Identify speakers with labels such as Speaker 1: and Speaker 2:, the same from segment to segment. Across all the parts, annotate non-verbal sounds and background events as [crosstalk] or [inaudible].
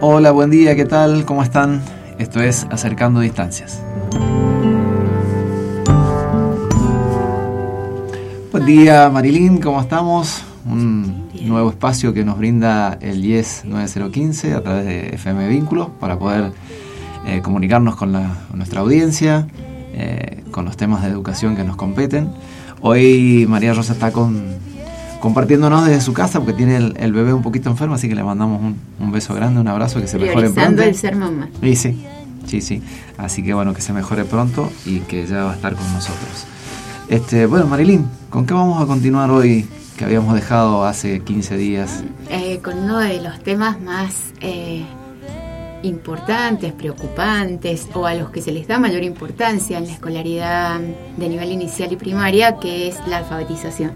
Speaker 1: Hola, buen día, ¿qué tal? ¿Cómo están? Esto es Acercando Distancias. Buen día, Marilyn, ¿cómo estamos? Un nuevo espacio que nos brinda el IES 9015 a través de FM Vínculos para poder eh, comunicarnos con nuestra audiencia, eh, con los temas de educación que nos competen. Hoy María Rosa está con, compartiéndonos desde su casa porque tiene el, bebé un poquito enfermo, así que le mandamos un, beso grande, un abrazo, que se mejore pronto.
Speaker 2: el ser mamá.
Speaker 1: Sí, sí, sí, sí. Así que bueno, que se mejore pronto y que ya va a estar con nosotros. Este, bueno, Marilyn, ¿con qué vamos a continuar hoy que habíamos dejado hace 15 días?
Speaker 2: Eh, con uno de los temas más eh, importantes, preocupantes o a los que se les da mayor importancia en la escolaridad de nivel inicial y primaria, que es la alfabetización.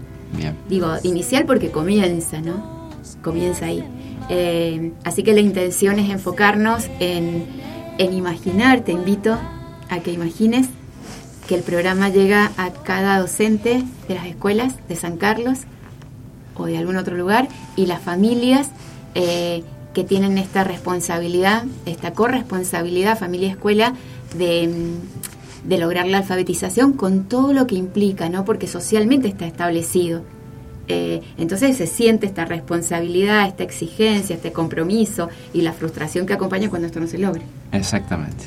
Speaker 2: Digo, inicial porque comienza, ¿no? Comienza ahí. Eh, así que la intención es enfocarnos en, en imaginar, te invito a que imagines que el programa llega a cada docente de las escuelas de San Carlos o de algún otro lugar y las familias eh, que tienen esta responsabilidad, esta corresponsabilidad familia-escuela de, de, lograr la alfabetización con todo lo que implica, ¿no? porque socialmente está establecido. Eh, entonces se siente esta responsabilidad, esta exigencia, este compromiso y la frustración que acompaña cuando esto no se logra.
Speaker 1: Exactamente.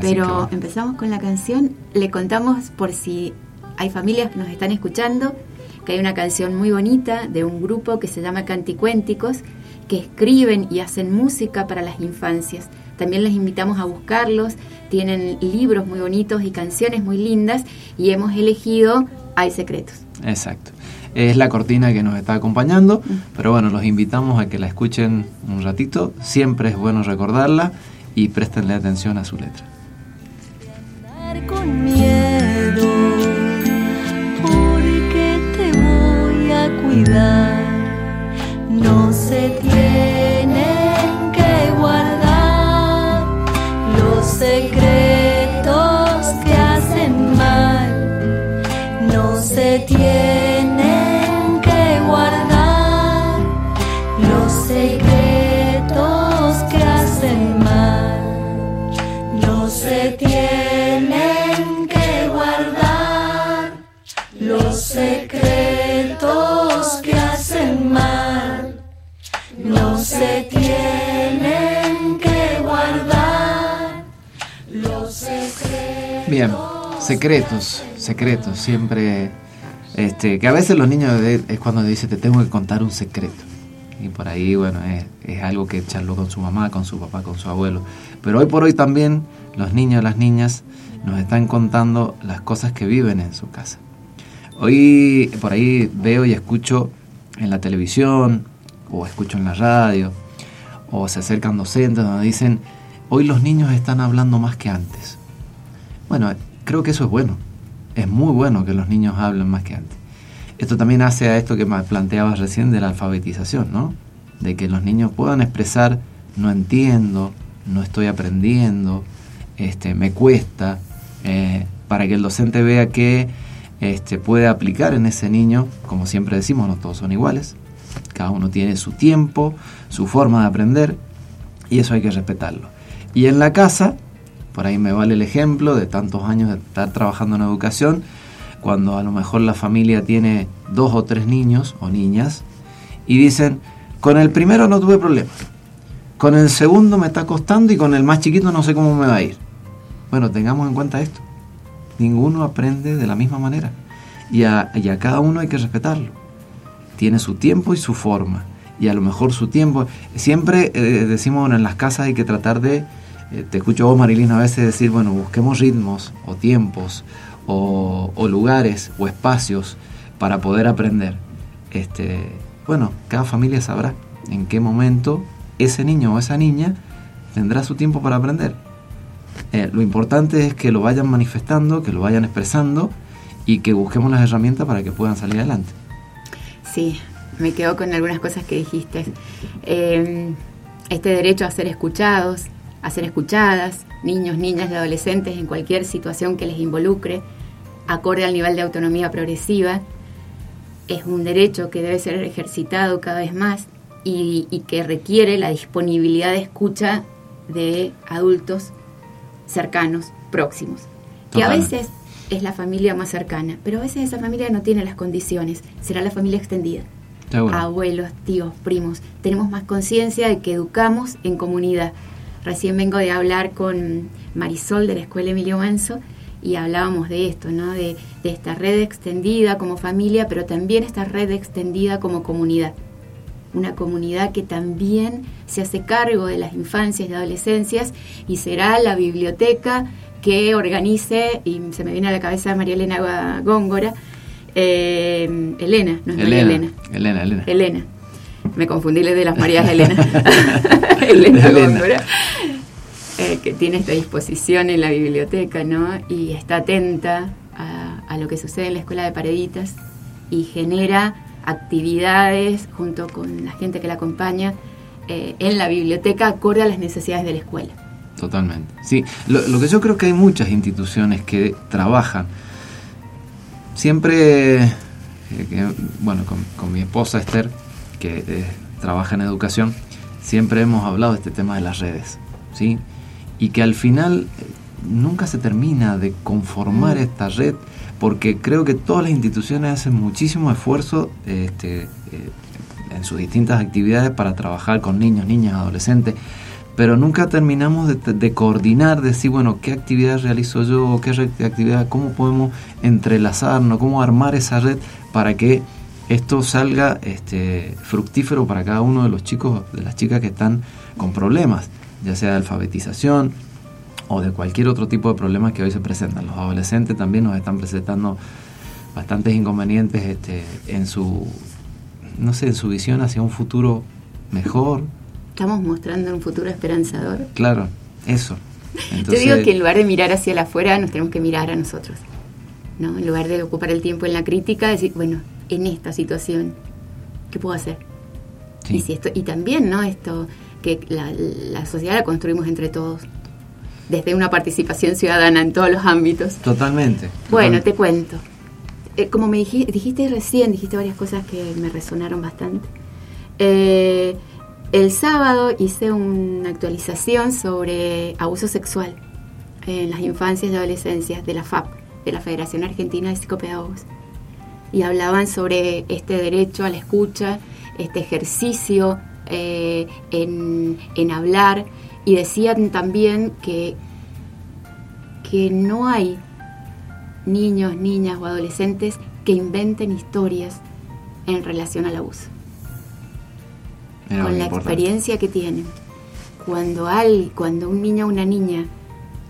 Speaker 2: Pero empezamos con la canción, le contamos por si hay familias que nos están escuchando, que hay una canción muy bonita de un grupo que se llama Canticuénticos, que escriben y hacen música para las infancias. También les invitamos a buscarlos, tienen libros muy bonitos y canciones muy lindas y hemos elegido Hay Secretos.
Speaker 1: Exacto. Es la cortina que nos está acompañando, mm. pero bueno, los invitamos a que la escuchen un ratito. Siempre es bueno recordarla y préstenle atención a su letra
Speaker 3: con miedo, porque te voy a cuidar.
Speaker 1: Bien, secretos, secretos, siempre. Este, que a veces los niños es cuando dice te tengo que contar un secreto. Y por ahí, bueno, es, es algo que charló con su mamá, con su papá, con su abuelo. Pero hoy por hoy también los niños, las niñas nos están contando las cosas que viven en su casa. Hoy por ahí veo y escucho en la televisión o escucho en la radio o se acercan docentes donde dicen, hoy los niños están hablando más que antes. Bueno, creo que eso es bueno. Es muy bueno que los niños hablen más que antes. Esto también hace a esto que planteabas recién de la alfabetización, ¿no? De que los niños puedan expresar, no entiendo, no estoy aprendiendo, este, me cuesta, eh, para que el docente vea que este, puede aplicar en ese niño, como siempre decimos, no todos son iguales, cada uno tiene su tiempo, su forma de aprender, y eso hay que respetarlo. Y en la casa, por ahí me vale el ejemplo de tantos años de estar trabajando en educación, cuando a lo mejor la familia tiene dos o tres niños o niñas, y dicen, con el primero no tuve problema, con el segundo me está costando y con el más chiquito no sé cómo me va a ir. Bueno, tengamos en cuenta esto ninguno aprende de la misma manera. Y a, cada uno hay que respetarlo. Tiene su tiempo y su forma. Y a lo mejor su tiempo. Siempre eh, decimos en las casas hay que tratar de. Eh, te escucho vos, Marilina, a veces decir, bueno, busquemos ritmos o tiempos o, lugares o espacios para poder aprender. Este, bueno, cada familia sabrá en qué momento ese niño o esa niña tendrá su tiempo para aprender eh, lo importante es que lo vayan manifestando, que lo vayan expresando y que busquemos las herramientas para que puedan salir adelante.
Speaker 2: Sí, me quedo con algunas cosas que dijiste. Em, este derecho a ser escuchados, a ser escuchadas, niños, niñas y adolescentes en cualquier situación que les involucre, acorde al nivel de autonomía progresiva. Es un derecho que debe ser ejercitado cada vez más y, y que requiere la disponibilidad de escucha de adultos cercanos, próximos. Que a veces es la familia más cercana, pero a veces esa familia no tiene las condiciones, será la familia extendida. Abuelos, tíos, primos. Tenemos más conciencia de que educamos en comunidad. Recién vengo de hablar con Marisol de la Escuela Emilio Manso y hablábamos de esto, ¿no? De, de esta red extendida como familia, pero también esta red extendida como comunidad. Una comunidad que también se hace cargo de las infancias y adolescencias y será la biblioteca que organice, y se me viene a la cabeza María Elena Góngora, eh, Elena, no es María Elena.
Speaker 1: Elena, Elena.
Speaker 2: Elena. Me confundí de las Marías Elena. [laughs] Elena, eh, que tiene esta disposición en la biblioteca, ¿no? Y está atenta a, a lo que sucede en la escuela de Pareditas y genera actividades junto con la gente que la acompaña eh, en la biblioteca acorde a las necesidades de la escuela.
Speaker 1: Totalmente. Sí, lo, lo que yo creo que hay muchas instituciones que trabajan. Siempre, eh, que, bueno, con, con mi esposa Esther, que eh, trabaja en educación, siempre hemos hablado de este tema de las redes, ¿sí? Y que al final eh, nunca se termina de conformar
Speaker 2: Mm.
Speaker 1: esta red, porque creo que todas las instituciones hacen muchísimo esfuerzo este, eh, en sus distintas actividades para trabajar con niños, niñas, adolescentes, pero nunca terminamos de, de coordinar, de decir, bueno, qué actividad realizo yo, qué actividad, cómo podemos entrelazarnos, cómo armar esa red para que esto salga este, fructífero para cada uno de los chicos, de las chicas que están con problemas, ya sea de alfabetización o de cualquier otro tipo de problemas que hoy se presentan. Los adolescentes también nos están presentando bastantes inconvenientes este, en su, no sé, en su visión hacia un futuro mejor,
Speaker 2: Estamos mostrando un futuro esperanzador.
Speaker 1: Claro, eso. [laughs]
Speaker 2: Yo digo que en lugar de mirar hacia el afuera, nos tenemos que mirar a nosotros. ¿no? En lugar de ocupar el tiempo en la crítica, decir, bueno, en esta situación, ¿qué puedo hacer?
Speaker 1: sí,
Speaker 2: Y, si esto, y también, ¿no? Esto, que la, la sociedad la construimos entre todos, desde una participación ciudadana en todos los ámbitos.
Speaker 1: Totalmente.
Speaker 2: Bueno, te cuento. Eh, como me dijiste, dijiste recién, dijiste varias cosas que me resonaron bastante. Eh, el sábado hice una actualización sobre abuso sexual en las infancias y adolescencias de la FAP, de la Federación Argentina de Psicopedagogos. Y hablaban sobre este derecho a la escucha, este ejercicio eh, en, en hablar, y decían también que, que no hay niños, niñas o adolescentes que inventen historias en relación al abuso. Con la
Speaker 1: importante.
Speaker 2: experiencia que tienen. Cuando, cuando un niño o una niña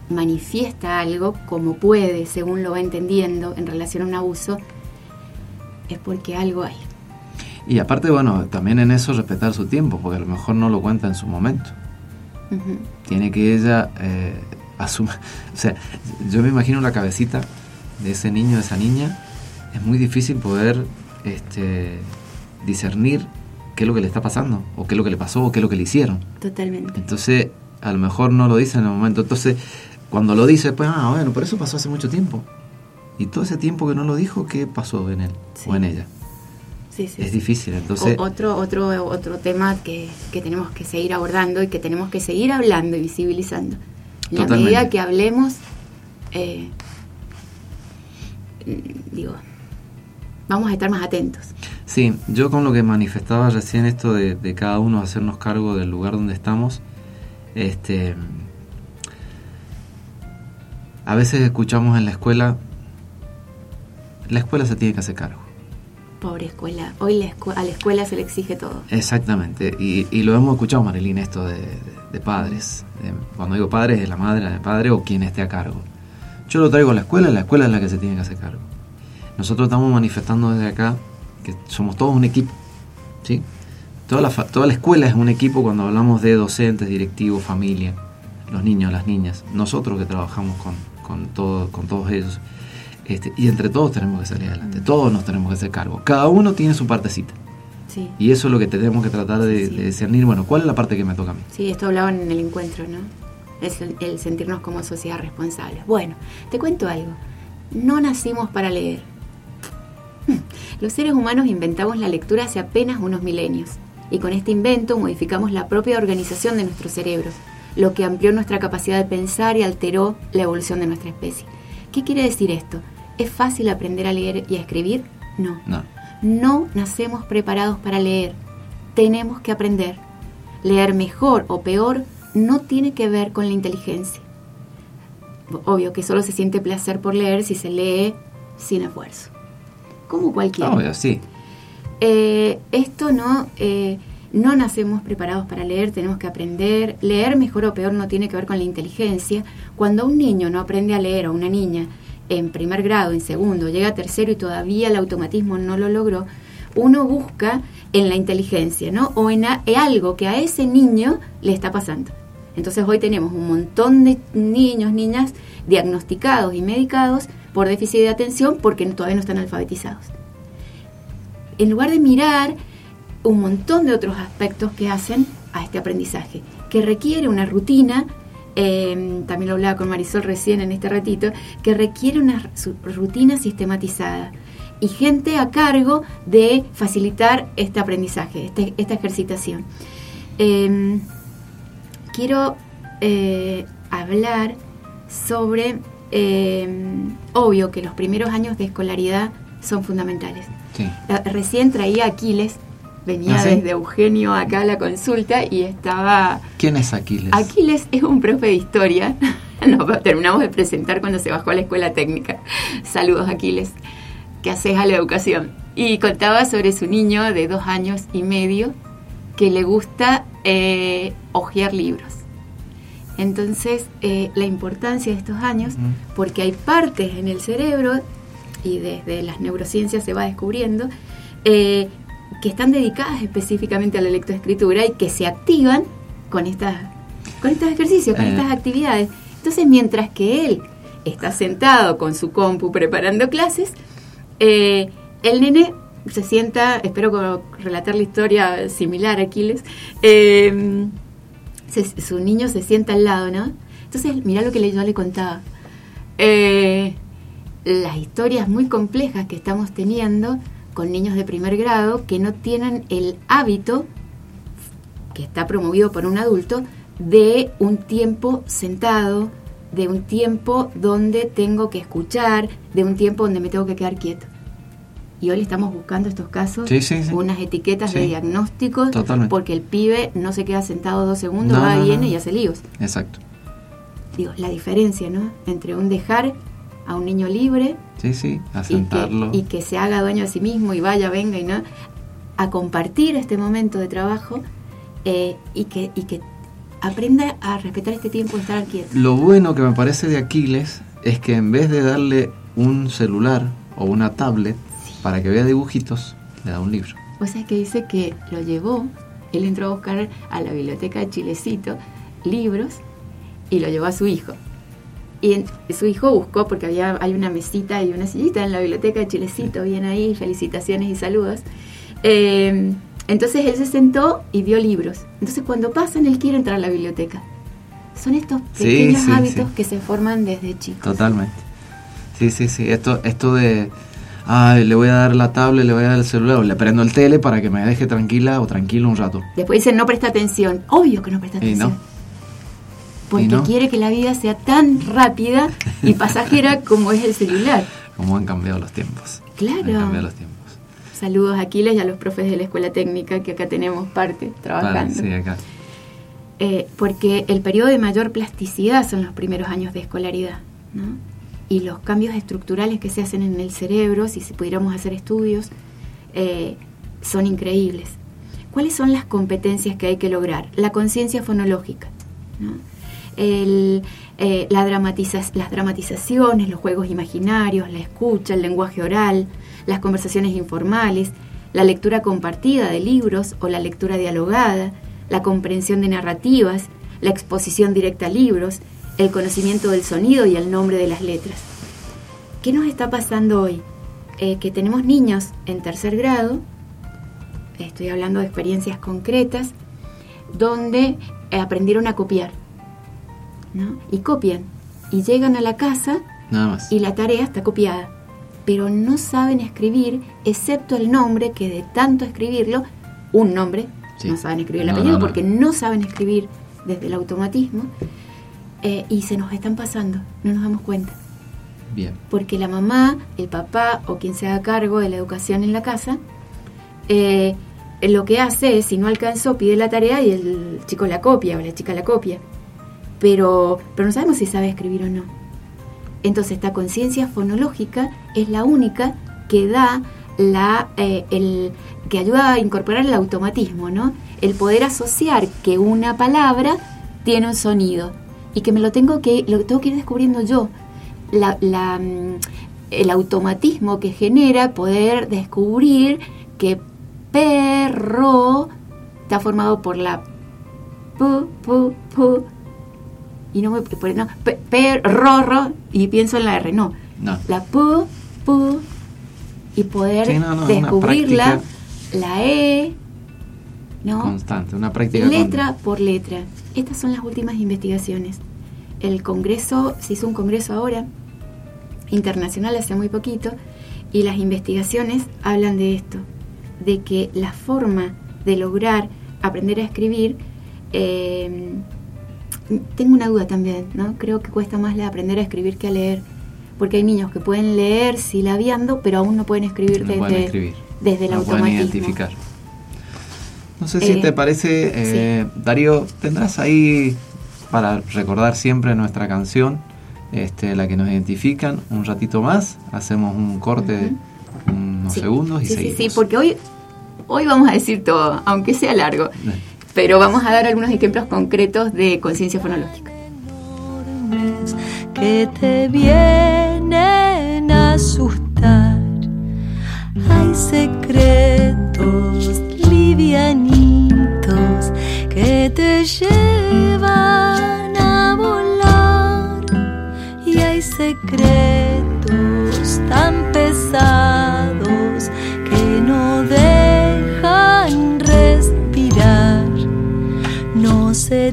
Speaker 2: manifiesta algo como puede, según lo va entendiendo en relación a un abuso, es porque algo hay.
Speaker 1: Y aparte, bueno, también en eso respetar su tiempo, porque a lo mejor no lo cuenta en su momento. Tiene que ella eh, asumir. [laughs] O sea, yo me imagino la cabecita de ese niño, de esa niña. Es muy difícil poder este, discernir qué es lo que le está pasando, o qué es lo que le pasó, o qué es lo que le hicieron.
Speaker 2: Totalmente.
Speaker 1: Entonces, a lo mejor no lo dice en el momento. Entonces, cuando lo dice, pues, ah, bueno, por eso pasó hace mucho tiempo. Y todo ese tiempo que no lo dijo, ¿qué pasó en él
Speaker 2: Sí.
Speaker 1: o en ella?
Speaker 2: Sí, sí,
Speaker 1: es difícil, entonces...
Speaker 2: O- otro, otro, otro tema que, que tenemos que seguir abordando y que tenemos que seguir hablando y visibilizando. En la medida que hablemos, eh, digo, vamos a estar más atentos.
Speaker 1: Sí, yo con lo que manifestaba recién esto de, de cada uno hacernos cargo del lugar donde estamos, este, a veces escuchamos en la escuela, la escuela se tiene que hacer cargo.
Speaker 2: Pobre escuela. Hoy la escu- a la escuela se le exige todo.
Speaker 1: Exactamente, y, y lo hemos escuchado, Marilyn, esto de, de- de padres. De- cuando digo padres, es la madre, el padre o quien esté a cargo. Yo lo traigo a la escuela, la escuela es la que se tiene que hacer cargo. Nosotros estamos manifestando desde acá que somos todos un equipo, ¿sí? Toda la, fa- toda la escuela es un equipo cuando hablamos de docentes, directivos, familia, los niños, las niñas, nosotros que trabajamos con, con, todo, con todos ellos. Este, y entre todos tenemos que salir adelante, todos nos tenemos que hacer cargo. Cada uno tiene su partecita.
Speaker 2: Sí.
Speaker 1: Y eso es lo que tenemos que tratar de,
Speaker 2: Sí.
Speaker 1: de discernir. Bueno, ¿cuál es la parte que me toca a mí?
Speaker 2: Sí, esto hablaban en el encuentro, ¿no? es el, el sentirnos como sociedad responsables. Bueno, te cuento algo. No nacimos para leer. [laughs] Los seres humanos inventamos la lectura hace apenas unos milenios y con este invento modificamos la propia organización de nuestros cerebros, lo que amplió nuestra capacidad de pensar y alteró la evolución de nuestra especie. ¿Qué quiere decir esto? ¿Es fácil aprender a leer y a escribir? No.
Speaker 1: No.
Speaker 2: No nacemos preparados para leer. Tenemos que aprender. Leer mejor o peor no tiene que ver con la inteligencia. Obvio que solo se siente placer por leer si se lee sin esfuerzo. Como cualquiera.
Speaker 1: Obvio, sí.
Speaker 2: Eh, esto no, eh, no nacemos preparados para leer, tenemos que aprender. Leer mejor o peor no tiene que ver con la inteligencia. Cuando un niño no aprende a leer o una niña en primer grado, en segundo, llega a tercero y todavía el automatismo no lo logró, uno busca en la inteligencia, ¿no? O en, en algo que a ese niño le está pasando. Entonces hoy tenemos un montón de niños, niñas diagnosticados y medicados por déficit de atención porque todavía no están alfabetizados en lugar de mirar un montón de otros aspectos que hacen a este aprendizaje, que requiere una rutina, eh, también lo hablaba con Marisol recién en este ratito, que requiere una rutina sistematizada y gente a cargo de facilitar este aprendizaje, este- esta ejercitación. Eh, quiero eh, hablar sobre, eh, obvio que los primeros años de escolaridad son fundamentales.
Speaker 1: Sí.
Speaker 2: Recién traía Aquiles, venía
Speaker 1: ¿Ah, sí?
Speaker 2: desde Eugenio acá a la consulta y estaba...
Speaker 1: ¿Quién es Aquiles?
Speaker 2: Aquiles es un profe de historia, [laughs] nos terminamos de presentar cuando se bajó a la escuela técnica. Saludos Aquiles, que haces a la educación. Y contaba sobre su niño de dos años y medio que le gusta eh, hojear libros. Entonces, eh, la importancia de estos años, porque hay partes en el cerebro, y desde las neurociencias se va descubriendo, eh, que están dedicadas específicamente a la lectoescritura y que se activan con, estas, con estos ejercicios, con
Speaker 1: Eh.
Speaker 2: estas actividades. Entonces, mientras que él está sentado con su compu preparando clases, eh, el nene se sienta, espero relatar la historia similar a Aquiles, eh, se- su niño se sienta al lado, ¿no? Entonces, mira lo que yo le contaba. Eh, las historias muy complejas que estamos teniendo con niños de primer grado que no tienen el hábito, que está promovido por un adulto, de un tiempo sentado, de un tiempo donde tengo que escuchar, de un tiempo donde me tengo que quedar quieto. Y hoy le estamos buscando estos casos
Speaker 1: Sí, sí, sí.
Speaker 2: unas etiquetas de
Speaker 1: Sí.
Speaker 2: diagnóstico
Speaker 1: Totalmente.
Speaker 2: porque el pibe no se queda sentado dos segundos,
Speaker 1: No,
Speaker 2: va,
Speaker 1: no,
Speaker 2: viene
Speaker 1: no.
Speaker 2: y hace líos.
Speaker 1: Exacto.
Speaker 2: Digo, la diferencia, ¿no? Entre un dejar a un niño libre
Speaker 1: Sí, sí, a
Speaker 2: y que,
Speaker 1: sentarlo.
Speaker 2: y que se haga dueño de sí mismo y vaya, venga y no, a compartir este momento de trabajo eh, y, que, y que aprenda a respetar este tiempo de estar quieto.
Speaker 1: Lo bueno que me parece de Aquiles es que en vez de darle un celular o una tablet para que vea dibujitos, le da un libro.
Speaker 2: O sea que dice que lo llevó, él entró a buscar a la biblioteca de Chilecito libros y lo llevó a su hijo. Y su hijo buscó, porque había, hay una mesita y una sillita en la biblioteca de Chilecito, bien ahí, felicitaciones y saludos. Eh, entonces él se sentó y vio libros. Entonces cuando pasan, él quiere entrar a la biblioteca. Son estos pequeños
Speaker 1: sí,
Speaker 2: hábitos
Speaker 1: sí.
Speaker 2: que se forman desde chicos.
Speaker 1: Totalmente. Sí, sí, sí. Esto, esto de, ay, le voy a dar la tablet, le voy a dar el celular, o le prendo el tele para que me deje tranquila o tranquilo un rato.
Speaker 2: Después dicen, no presta atención. Obvio que no presta
Speaker 1: Y
Speaker 2: atención.
Speaker 1: no.
Speaker 2: Porque
Speaker 1: no.
Speaker 2: quiere que la vida sea tan rápida y pasajera [laughs] como es el celular.
Speaker 1: Cómo han cambiado los tiempos.
Speaker 2: Claro.
Speaker 1: Han cambiado los tiempos.
Speaker 2: Saludos a Aquiles y a los profes de la escuela técnica que acá tenemos parte trabajando.
Speaker 1: Vale, sí, acá.
Speaker 2: Eh, porque el periodo de mayor plasticidad son los primeros años de escolaridad. ¿no? Y los cambios estructurales que se hacen en el cerebro, si pudiéramos hacer estudios, eh, son increíbles. ¿Cuáles son las competencias que hay que lograr? La conciencia fonológica. ¿no? Eh, la las dramatizaciones, los juegos imaginarios, la escucha, el lenguaje oral, las conversaciones informales, la lectura compartida de libros o la lectura dialogada, la comprensión de narrativas, la exposición directa a libros, el conocimiento del sonido y el nombre de las letras. ¿Qué nos está pasando hoy? Eh, que tenemos niños en tercer grado, estoy hablando de experiencias concretas, donde aprendieron a copiar. ¿No? Y copian. Y llegan a la casa
Speaker 1: Nada más.
Speaker 2: y la tarea está copiada. Pero no saben escribir, excepto el nombre, que de tanto escribirlo, un nombre,
Speaker 1: Sí.
Speaker 2: no saben escribir el
Speaker 1: No,
Speaker 2: apellido
Speaker 1: no, no.
Speaker 2: porque no saben escribir desde el automatismo, eh, y se nos están pasando, no nos damos cuenta.
Speaker 1: Bien.
Speaker 2: Porque la mamá, el papá o quien se haga cargo de la educación en la casa, eh, lo que hace es, si no alcanzó, pide la tarea y el chico la copia o la chica la copia. Pero, pero no sabemos si sabe escribir o no. Entonces esta conciencia fonológica es la única que da la, eh, el, que ayuda a incorporar el automatismo, ¿no? El poder asociar que una palabra tiene un sonido y que me lo tengo que, lo tengo que ir descubriendo yo. La, mm, el automatismo que genera poder descubrir que perro está formado por la pu, pu, pu, y no me por- no, pe- ro, y pienso en la R, no,
Speaker 1: No.
Speaker 2: la pu, pu, y poder
Speaker 1: Sí, no,
Speaker 2: descubrirla, la E, ¿no?
Speaker 1: Constante, una práctica con-
Speaker 2: letra por letra. Estas son las últimas investigaciones. El Congreso, se hizo un Congreso ahora, internacional hace muy poquito, y las investigaciones hablan de esto, de que la forma de lograr aprender a escribir, eh, tengo una duda también, ¿no? Creo que cuesta más aprender a escribir que a leer, porque hay niños que pueden leer silabiando, pero aún no pueden escribir
Speaker 1: No
Speaker 2: desde,
Speaker 1: pueden escribir.
Speaker 2: desde el
Speaker 1: no pueden identificar. No sé si
Speaker 2: Eh,
Speaker 1: te parece, eh, Darío, tendrás ahí para recordar siempre nuestra canción, este, la que nos identifican, un ratito más, hacemos un corte de unos
Speaker 2: Sí.
Speaker 1: segundos y
Speaker 2: sí, sí,
Speaker 1: seguimos.
Speaker 2: sí, porque hoy, hoy vamos a decir todo, aunque sea largo,
Speaker 1: Eh,
Speaker 2: pero vamos a dar algunos ejemplos concretos de conciencia fonológica.
Speaker 3: que te vienen a asustar. Hay secretos livianitos que te llevan a volar. Y hay secretos se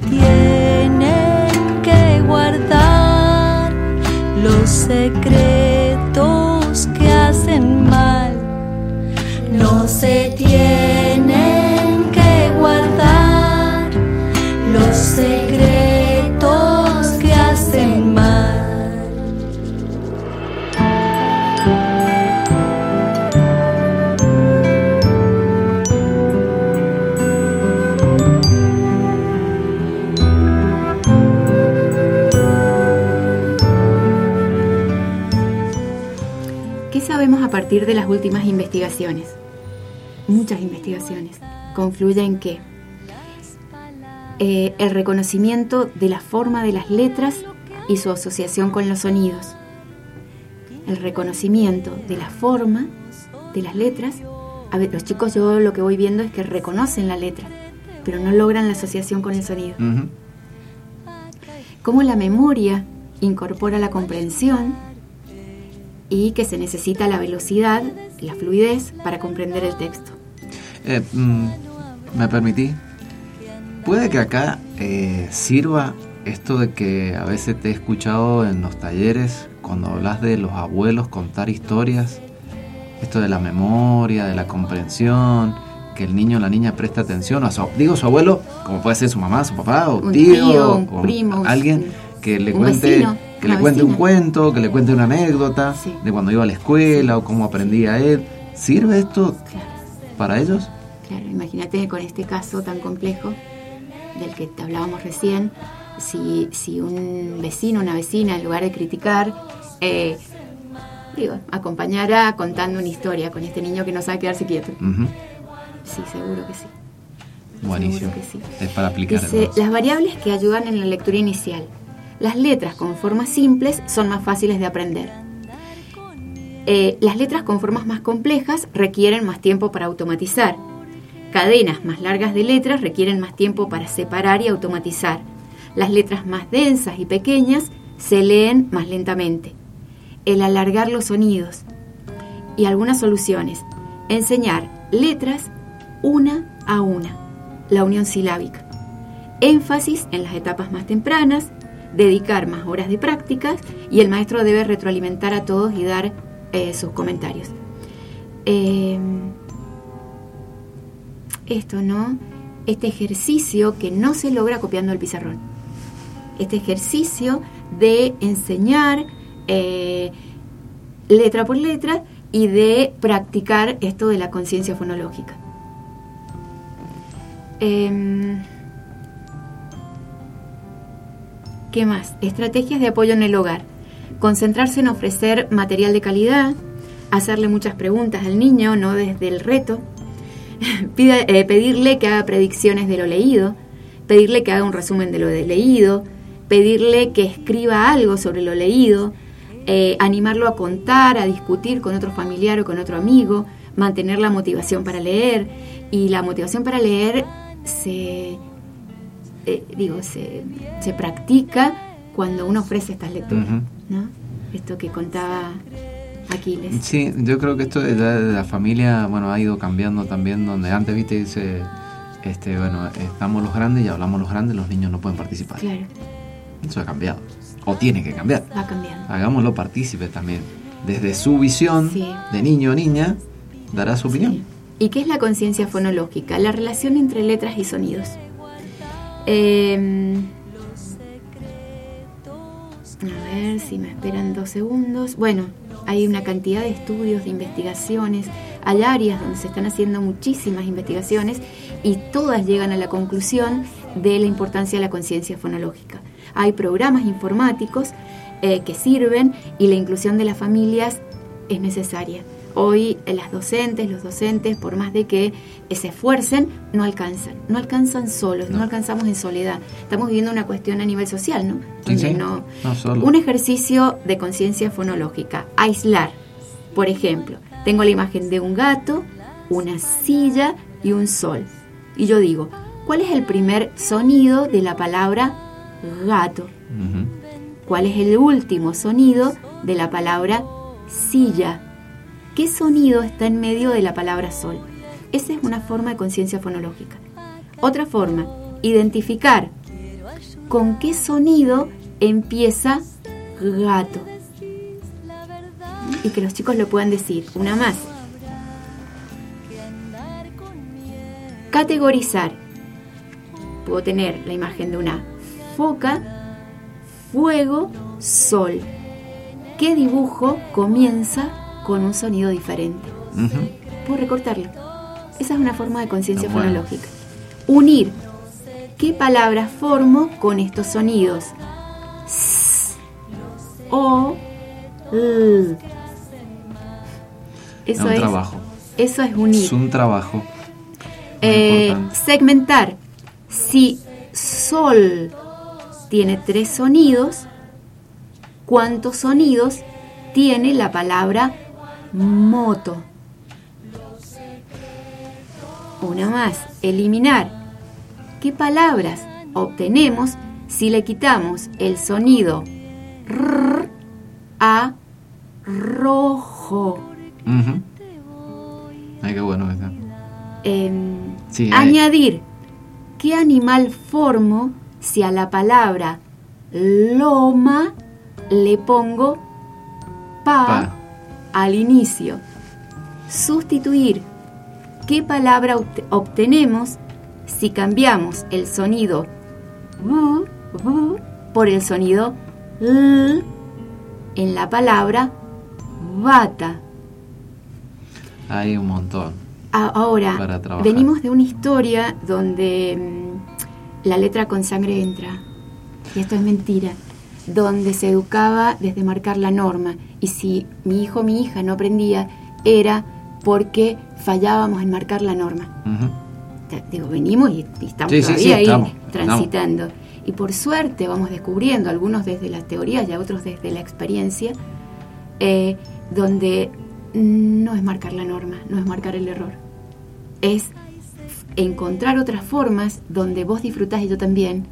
Speaker 2: partir de las últimas investigaciones? Muchas investigaciones confluyen en que eh, el reconocimiento de la forma de las letras y su asociación con los sonidos. El reconocimiento de la forma de las letras. A ver, los chicos yo lo que voy viendo es que reconocen la letra, pero no logran la asociación con el sonido.
Speaker 1: ujú.
Speaker 2: Cómo la memoria incorpora la comprensión y que se necesita la velocidad, la fluidez para comprender el texto.
Speaker 1: Eh, mm, ¿Me permití? Puede que acá eh, sirva esto de que a veces te he escuchado en los talleres cuando hablas de los abuelos contar historias, esto de la memoria, de la comprensión, que el niño o la niña presta atención, a su, digo su abuelo, como puede ser su mamá, su papá, o
Speaker 2: Un
Speaker 1: tío,
Speaker 2: tío, un
Speaker 1: o
Speaker 2: primo,
Speaker 1: alguien que le cuente,
Speaker 2: vecino,
Speaker 1: que le cuente un cuento, que le cuente una anécdota
Speaker 2: Sí.
Speaker 1: de cuando iba a la escuela o cómo aprendía él. ¿Sirve esto
Speaker 2: Claro,
Speaker 1: para ellos?
Speaker 2: claro, imagínate con este caso tan complejo del que te hablábamos recién, si, si un vecino, una vecina, en lugar de criticar, eh, digo, acompañara contando una historia con este niño que no sabe quedarse quieto. Sí, seguro que sí.
Speaker 1: Buenísimo.
Speaker 2: Seguro que sí.
Speaker 1: Es para aplicar.
Speaker 2: Dice, las variables que ayudan en la lectura inicial. Las letras con formas simples son más fáciles de aprender. Eh, las letras con formas más complejas requieren más tiempo para automatizar. Cadenas más largas de letras requieren más tiempo para separar y automatizar. Las letras más densas y pequeñas se leen más lentamente. El alargar los sonidos. Y algunas soluciones. Enseñar letras una a una. La unión silábica énfasis en las etapas más tempranas, dedicar más horas de prácticas y el maestro debe retroalimentar a todos y dar eh, sus comentarios. Eh, esto, ¿no? Este ejercicio que no se logra copiando el pizarrón. Este ejercicio de enseñar eh, letra por letra y de practicar esto de la conciencia fonológica. Em, ¿Qué más? Estrategias de apoyo en el hogar. Concentrarse en ofrecer material de calidad, hacerle muchas preguntas al niño, no desde el reto. [laughs] Eh, pedirle que haga predicciones de lo leído, pedirle que haga un resumen de lo leído, pedirle que escriba algo sobre lo leído, eh, animarlo a contar, a discutir con otro familiar o con otro amigo, mantener la motivación para leer. Y la motivación para leer se, eh, digo, se, se practica cuando uno ofrece estas lecturas,
Speaker 1: Ujú.
Speaker 2: ¿no? Esto que contaba Aquiles.
Speaker 1: Sí, yo creo que esto de la, de la familia, bueno, ha ido cambiando también, donde antes, viste, dice, este, bueno, estamos los grandes y hablamos los grandes, los niños no pueden participar.
Speaker 2: Claro,
Speaker 1: Eso ha cambiado. O tiene que cambiar.
Speaker 2: va cambiando.
Speaker 1: Hagámoslo partícipe también. Desde su visión
Speaker 2: Sí.
Speaker 1: de niño o niña, dará su opinión.
Speaker 2: Sí. ¿Y qué es la conciencia fonológica? La relación entre letras y sonidos. Eh, a ver si me esperan dos segundos. Bueno, hay una cantidad de estudios, de investigaciones. Hay áreas donde se están haciendo muchísimas investigaciones y todas llegan a la conclusión de la importancia de la conciencia fonológica. Hay programas informáticos eh, que sirven y la inclusión de las familias es necesaria. Hoy eh, las docentes, los docentes, por más de que eh, se esfuercen, no alcanzan. No alcanzan solos, no,
Speaker 1: No.
Speaker 2: alcanzamos en soledad. Estamos viviendo una cuestión a nivel social, ¿no?
Speaker 1: Sí, sí.
Speaker 2: no-
Speaker 1: No solo.
Speaker 2: Un ejercicio de conciencia fonológica. Aislar. Por ejemplo, tengo la imagen de un gato, una silla y un sol. Y yo digo, ¿cuál es el primer sonido de la palabra gato? ¿Cuál es el último sonido de la palabra silla? ¿Qué sonido está en medio de la palabra sol? Esa es una forma de conciencia fonológica. Otra forma, identificar con qué sonido empieza gato. Y que los chicos lo puedan decir. Una más. Categorizar. Puedo tener la imagen de una foca, fuego, sol. ¿Qué dibujo comienza con un sonido diferente?
Speaker 1: Ujú.
Speaker 2: Puedo recortarlo. Esa es una forma de conciencia
Speaker 1: bueno.
Speaker 2: fonológica. Unir. ¿Qué palabras formo con estos sonidos? S, O, L.
Speaker 1: Es
Speaker 2: Eso
Speaker 1: un
Speaker 2: es,
Speaker 1: trabajo.
Speaker 2: eso es unir.
Speaker 1: Es un trabajo.
Speaker 2: Eh, segmentar. Si sol tiene tres sonidos, ¿cuántos sonidos tiene la palabra moto? Una más. Eliminar. ¿Qué palabras obtenemos si le quitamos el sonido r a rojo?
Speaker 1: Ay, qué bueno está.
Speaker 2: Em,
Speaker 1: Sí,
Speaker 2: añadir. ¿Qué animal formo si a la palabra loma le pongo pa,
Speaker 1: Pa.
Speaker 2: Al inicio? Sustituir. ¿Qué palabra obt- obtenemos si cambiamos el sonido bu, bu por el sonido l en la palabra bata?
Speaker 1: Hay un montón.
Speaker 2: Ahora,
Speaker 1: para
Speaker 2: venimos de una historia donde mm, la letra con sangre entra, y esto es mentira, donde se educaba desde marcar la norma, y si mi hijo o mi hija no aprendía, era porque fallábamos en marcar la norma. Digo, venimos y, y estamos
Speaker 1: Sí,
Speaker 2: todavía
Speaker 1: sí,
Speaker 2: ahí
Speaker 1: estamos,
Speaker 2: transitando. Y por suerte vamos descubriendo, algunos desde las teorías y a otros desde la experiencia, eh, donde no es marcar la norma, no es marcar el error. Es encontrar otras formas donde vos disfrutás y yo también.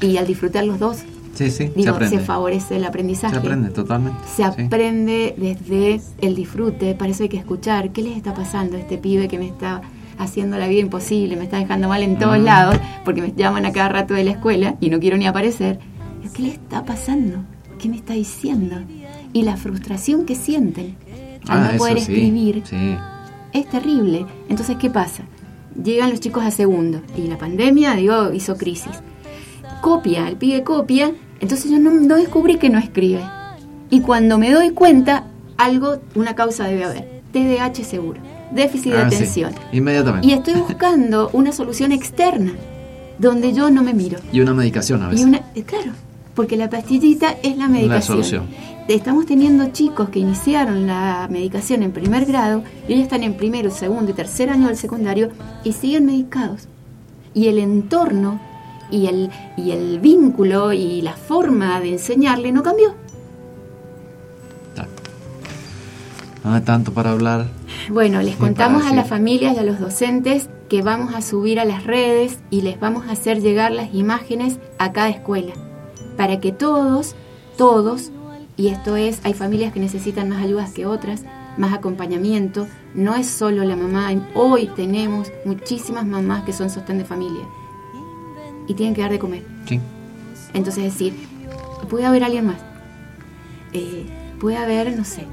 Speaker 2: Y al disfrutar los dos,
Speaker 1: Sí, sí, se
Speaker 2: digo,
Speaker 1: aprende.
Speaker 2: se favorece el aprendizaje.
Speaker 1: Se aprende totalmente.
Speaker 2: Se
Speaker 1: sí.
Speaker 2: aprende desde el disfrute, para eso hay que escuchar qué les está pasando a este pibe que me está haciendo la vida imposible, me está dejando mal en todos
Speaker 1: Mm.
Speaker 2: lados, porque me llaman a cada rato de la escuela y no quiero ni aparecer. ¿qué le está pasando? ¿Qué me está diciendo? Y la frustración que sienten al
Speaker 1: Ah,
Speaker 2: no poder
Speaker 1: sí,
Speaker 2: escribir
Speaker 1: Sí.
Speaker 2: es terrible. Entonces, ¿qué pasa? Llegan los chicos a segundo y la pandemia, digo, hizo crisis. Copia, el pibe copia, entonces yo no, no descubrí que no escribe. Y cuando me doy cuenta, algo, una causa debe haber. TDAH seguro, déficit de
Speaker 1: Ah, sí.
Speaker 2: atención.
Speaker 1: Inmediatamente.
Speaker 2: Y estoy buscando una solución externa, donde yo no me miro.
Speaker 1: Y una medicación a
Speaker 2: Y
Speaker 1: veces.
Speaker 2: una, eh, claro, porque la pastillita es la medicación.
Speaker 1: solución.
Speaker 2: Estamos teniendo chicos que iniciaron la medicación en primer grado y ya están en primero, segundo y tercer año del secundario y siguen medicados. Y el entorno y el, y el vínculo y la forma de enseñarle no cambió.
Speaker 1: Hay tanto para hablar.
Speaker 2: Bueno, les contamos a las familias y a los docentes que vamos a subir a las redes y les vamos a hacer llegar las imágenes a cada escuela para que todos, todos, y esto es, hay familias que necesitan más ayudas que otras, más acompañamiento, no es solo la mamá, hoy tenemos muchísimas mamás que son sostén de familia y tienen que dar de comer.
Speaker 1: Sí.
Speaker 2: Entonces decir, puede haber alguien más, Eh, puede haber, no sé,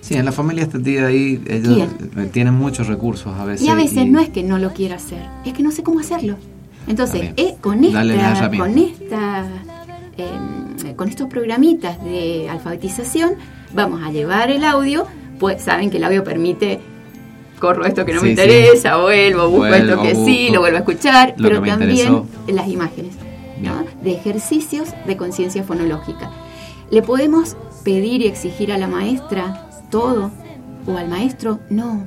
Speaker 1: Sí, en la familia este día ahí, ellos tienen muchos recursos a veces.
Speaker 2: Y a veces no es que no lo quiera hacer, es que no sé cómo hacerlo. Entonces, eh, con esta, con esta, eh, con estos programitas de alfabetización, vamos a llevar el audio. Pues saben que el audio permite corro esto que no me
Speaker 1: Sí, sí.
Speaker 2: interesa, vuelvo, busco
Speaker 1: Vuelvo,
Speaker 2: esto que sí, lo vuelvo a escuchar, pero también
Speaker 1: interesó.
Speaker 2: las imágenes de ejercicios de conciencia fonológica. ¿Le podemos pedir y exigir a la maestra todo? ¿O al maestro? No.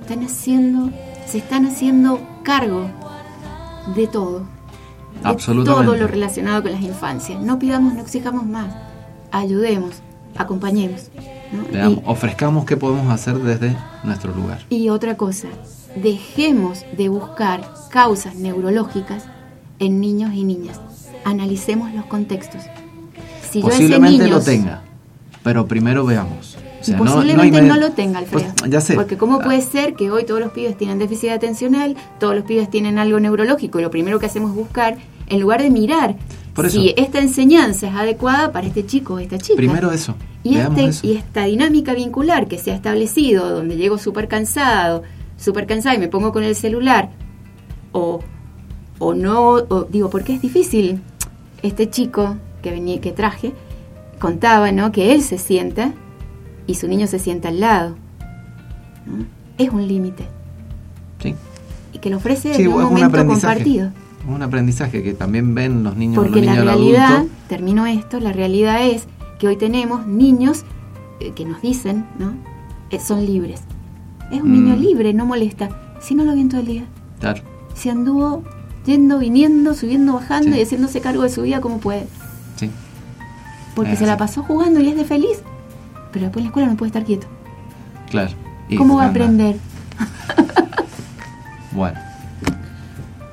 Speaker 2: Están haciendo, se están haciendo cargo de todo. De
Speaker 1: Absolutamente.
Speaker 2: todo lo relacionado con las infancias. No pidamos, no exijamos más. Ayudemos, acompañemos. ¿No?
Speaker 1: Veamos,
Speaker 2: Y-
Speaker 1: ofrezcamos qué podemos hacer desde nuestro lugar.
Speaker 2: y otra cosa, dejemos de buscar causas neurológicas en niños y niñas. Analicemos los contextos. Si
Speaker 1: Posiblemente lo tenga, pero primero veamos. O sea, no- no
Speaker 2: Posiblemente no, lo tenga, Alfredo.
Speaker 1: Pues, ya sé.
Speaker 2: Porque ¿cómo
Speaker 1: Ah,
Speaker 2: puede ser que hoy todos los pibes tienen déficit atencional, todos los pibes tienen algo neurológico y lo primero que hacemos es buscar, en lugar de mirar
Speaker 1: Por eso.
Speaker 2: si esta enseñanza es adecuada para este chico o esta chica?
Speaker 1: Primero eso.
Speaker 2: Y, este,
Speaker 1: eso.
Speaker 2: y esta dinámica vincular que se ha establecido, donde llego súper cansado, súper cansada y me pongo con el celular, o, o no, o digo, porque es difícil. Este chico que, venía, que traje contaba ¿no? que él se sienta y su niño se sienta al lado. ¿no? Es un límite
Speaker 1: Sí.
Speaker 2: y que lo ofrece
Speaker 1: Sí,
Speaker 2: en un
Speaker 1: un
Speaker 2: momento
Speaker 1: aprendizaje.
Speaker 2: compartido.
Speaker 1: Un aprendizaje que también ven los niños,
Speaker 2: Porque
Speaker 1: los
Speaker 2: la
Speaker 1: niños los
Speaker 2: realidad,
Speaker 1: adultos.
Speaker 2: termino esto, la realidad es que hoy tenemos niños eh, que nos dicen, ¿no? Eh, son libres. Es un
Speaker 1: Mm.
Speaker 2: niño libre, no molesta. Si no lo vi en todo el día.
Speaker 1: Claro.
Speaker 2: Si anduvo yendo, viniendo, subiendo, bajando
Speaker 1: Sí.
Speaker 2: y haciéndose cargo de su vida como puede.
Speaker 1: Sí.
Speaker 2: Porque
Speaker 1: Es
Speaker 2: se la pasó jugando y es de feliz. Pero después en la escuela no puede estar quieto.
Speaker 1: Claro. Y
Speaker 2: ¿Cómo va a aprender?
Speaker 1: Bueno.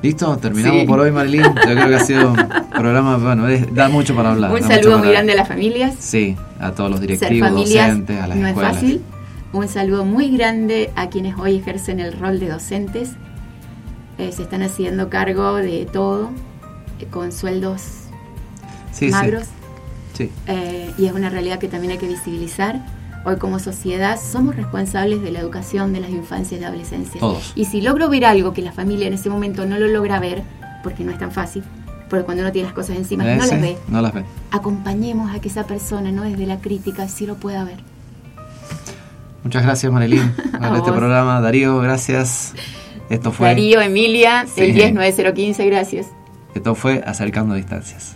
Speaker 1: ¿Listo? Terminamos
Speaker 2: Sí.
Speaker 1: por hoy, Marilyn. Yo creo que ha sido un programa, bueno, es- da mucho para hablar.
Speaker 2: un saludo muy grande a las familias.
Speaker 1: Sí, a todos los directivos, docentes, a las
Speaker 2: no
Speaker 1: escuelas.
Speaker 2: es fácil. Un saludo muy grande a quienes hoy ejercen el rol de docentes. Eh, se están haciendo cargo de todo, eh, con sueldos
Speaker 1: Sí,
Speaker 2: magros.
Speaker 1: sí. Sí.
Speaker 2: eh, y es una realidad que también hay que visibilizar. Hoy como sociedad somos responsables de la educación de las infancias y adolescencias.
Speaker 1: Todos.
Speaker 2: Y si logro ver algo que la familia en ese momento no lo logra ver, porque no es tan fácil, porque cuando uno tiene las cosas encima
Speaker 1: Eh,
Speaker 2: no
Speaker 1: sí,
Speaker 2: las ve,
Speaker 1: No las ve.
Speaker 2: acompañemos a que esa persona, no desde la crítica, sí lo pueda ver.
Speaker 1: Muchas gracias, Marilyn, [laughs] por este programa. Darío, gracias. Esto fue,
Speaker 2: Darío, Emilia,
Speaker 1: Sí.
Speaker 2: el 109015, gracias.
Speaker 1: esto fue Acercando Distancias.